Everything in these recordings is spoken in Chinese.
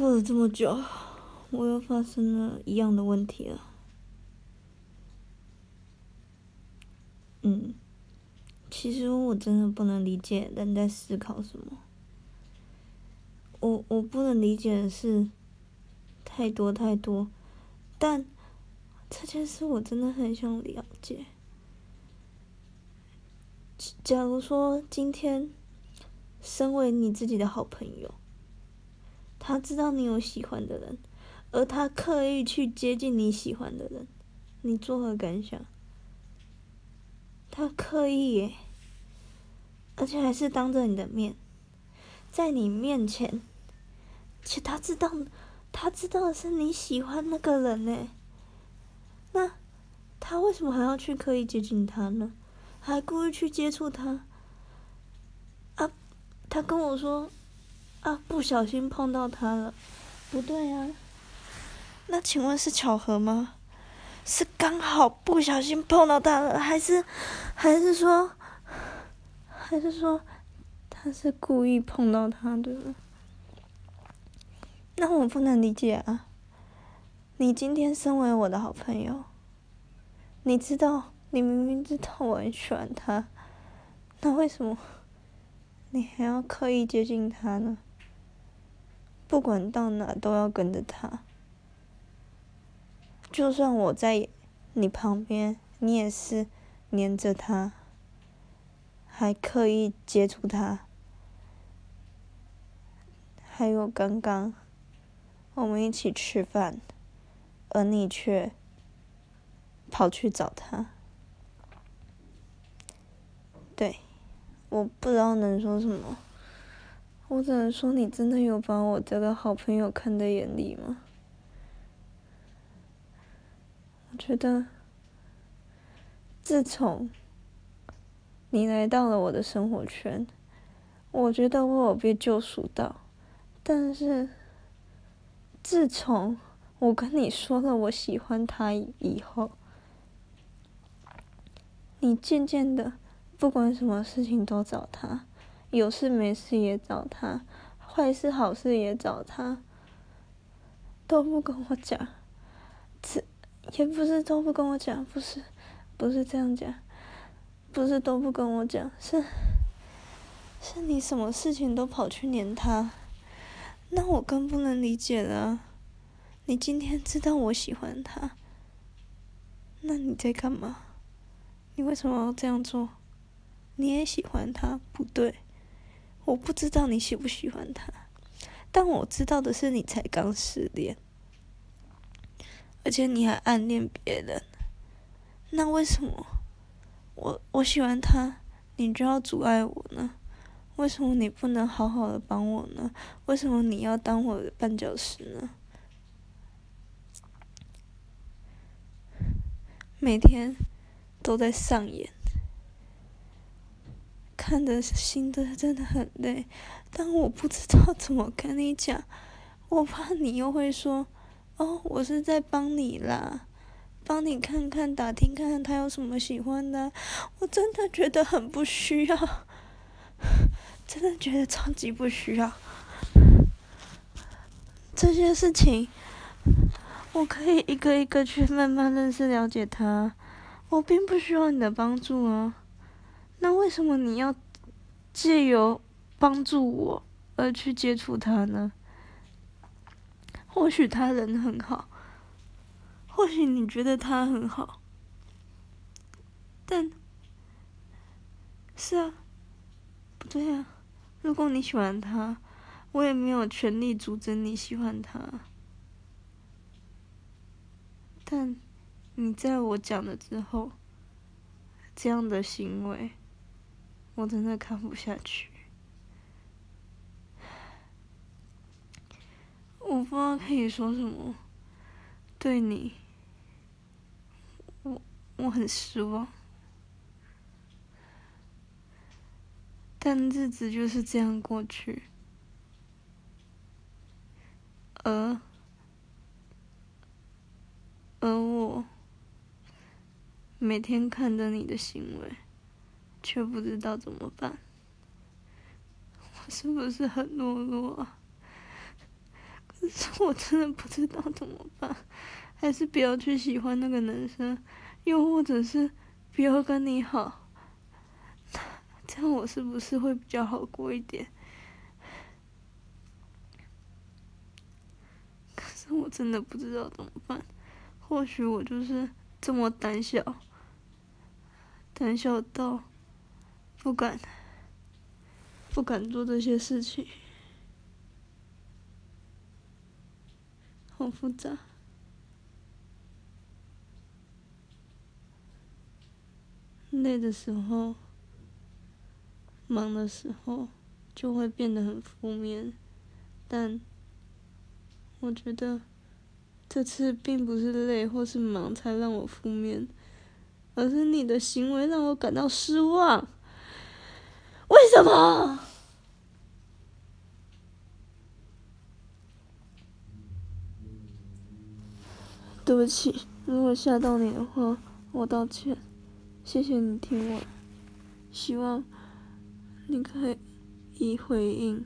过了这么久，我又发生了一样的问题了。嗯，其实我真的不能理解人在思考什么。我我不能理解的是太多太多，但这件事我真的很想了解。假如说今天，身为你自己的好朋友，他知道你有喜欢的人，而他刻意去接近你喜欢的人，你作何感想？他刻意耶，而且还是当着你的面，在你面前。且他知道，他知道的是你喜欢那个人呢。那他为什么还要去刻意接近他呢？还故意去接触他？啊，他跟我说，啊，不小心碰到他了，不对啊。那请问是巧合吗？是刚好不小心碰到他了，还是，还是说，还是说，他是故意碰到他的？那我不能理解啊！你今天身为我的好朋友，你知道，你明明知道我很喜欢他，那为什么你还要刻意接近他呢？不管到哪都要跟着他，就算我在你旁边，你也是黏着他，还刻意接触他，还有刚刚。我们一起吃饭，而你却跑去找他。对，我不知道能说什么，我只能说你真的有把我这个好朋友看在眼里吗？我觉得，自从你来到了我的生活圈，我觉得我有被救赎到，但是。自从我跟你说了我喜欢他以后，你渐渐的不管什么事情都找他，有事没事也找他，坏事好事也找他，都不跟我讲，这也不是都不跟我讲，不是，不是这样讲，不是都不跟我讲，是，是你什么事情都跑去黏他。那我更不能理解了。你今天知道我喜欢他，那你在干嘛？你为什么要这样做？你也喜欢他，不对。我不知道你喜不喜欢他，但我知道的是你才刚失恋，而且你还暗恋别人。那为什么我我喜欢他，你就要阻碍我呢？为什么你不能好好的帮我呢？为什么你要当我的绊脚石呢？每天都在上演，看的心的真的很累，但我不知道怎么跟你讲，我怕你又会说，哦，我是在帮你啦，帮你看看打听看看他有什么喜欢的，我真的觉得很不需要。真的觉得超级不需要。这些事情，我可以一个一个去慢慢认识了解他，我并不需要你的帮助啊。那为什么你要借由帮助我而去接触他呢？或许他人很好，或许你觉得他很好，但是啊，不对啊。如果你喜欢他，我也没有权利阻止你喜欢他。但你在我讲了之后，这样的行为，我真的看不下去。我不知道可以说什么，对你，我我很失望。但日子就是这样过去，而而我每天看着你的行为，却不知道怎么办。我是不是很懦弱啊？可是我真的不知道怎么办，还是不要去喜欢那个男生，又或者是不要跟你好，这样我是不是会比较好过一点？可是我真的不知道怎么办，或许我就是这么胆小，胆小到不敢不敢做这些事情。好复杂。累的时候，忙的时候，就会变得很负面。但我觉得这次并不是累或是忙才让我负面，而是你的行为让我感到失望。什么？对不起，如果吓到你的话，我道歉。谢谢你听我，希望你可以以回应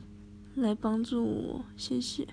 来帮助我，谢谢。